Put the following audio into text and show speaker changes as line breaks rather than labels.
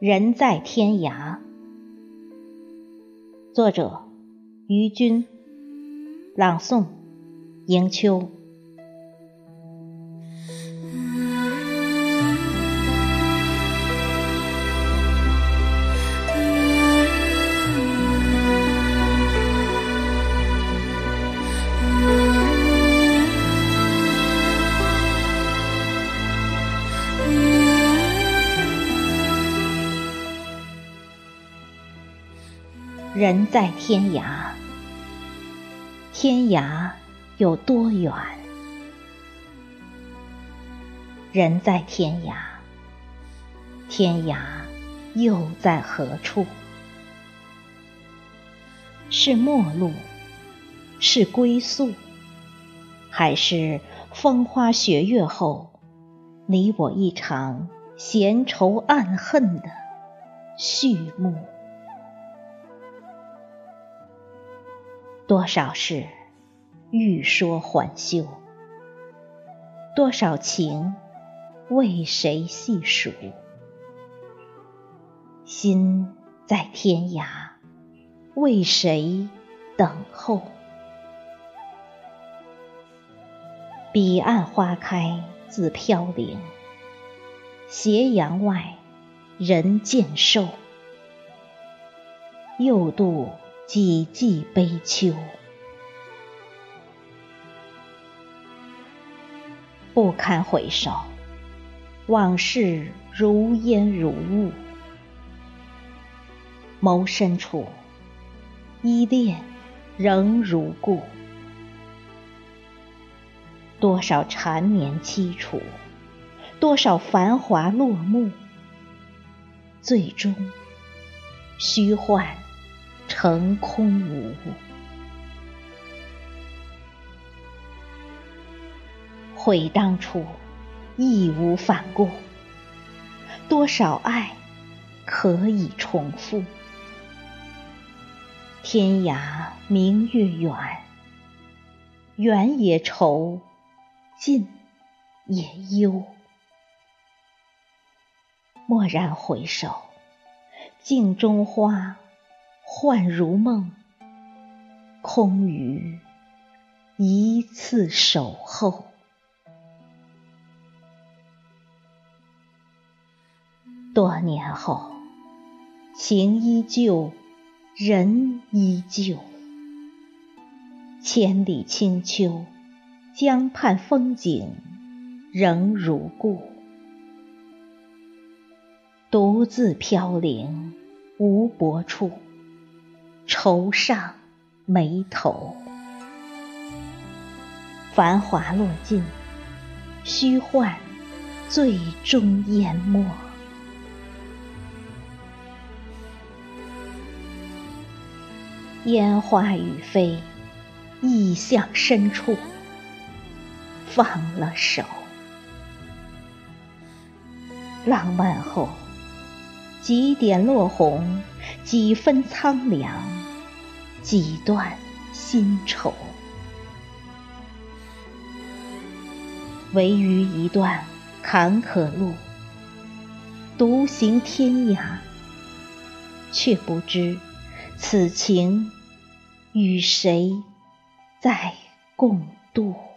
人在天涯，作者于军，朗诵迎秋。人在天涯，天涯有多远？人在天涯，天涯又在何处？是陌路，是归宿，还是风花雪月后，你我一场闲愁暗恨的序幕？多少事，欲说还休；多少情，为谁细数？心在天涯，为谁等候？彼岸花开自飘零，斜阳外人渐瘦。又度。几季悲秋，不堪回首，往事如烟如雾。眸深处，依恋仍如故。多少缠绵凄楚，多少繁华落幕，最终虚幻。成空无，悔当初，义无反顾。多少爱可以重复？天涯明月远，远也愁，近也忧。蓦然回首，镜中花。幻如梦，空余一次守候。多年后，情依旧，人依旧。千里清秋，江畔风景仍如故。独自飘零，无泊处。愁上眉头，繁华落尽，虚幻最终淹没。烟花雨飞，意象深处，放了手。浪漫后，几点落红，几分苍凉。几段新愁，唯余一段坎坷路，独行天涯，却不知此情与谁在共度。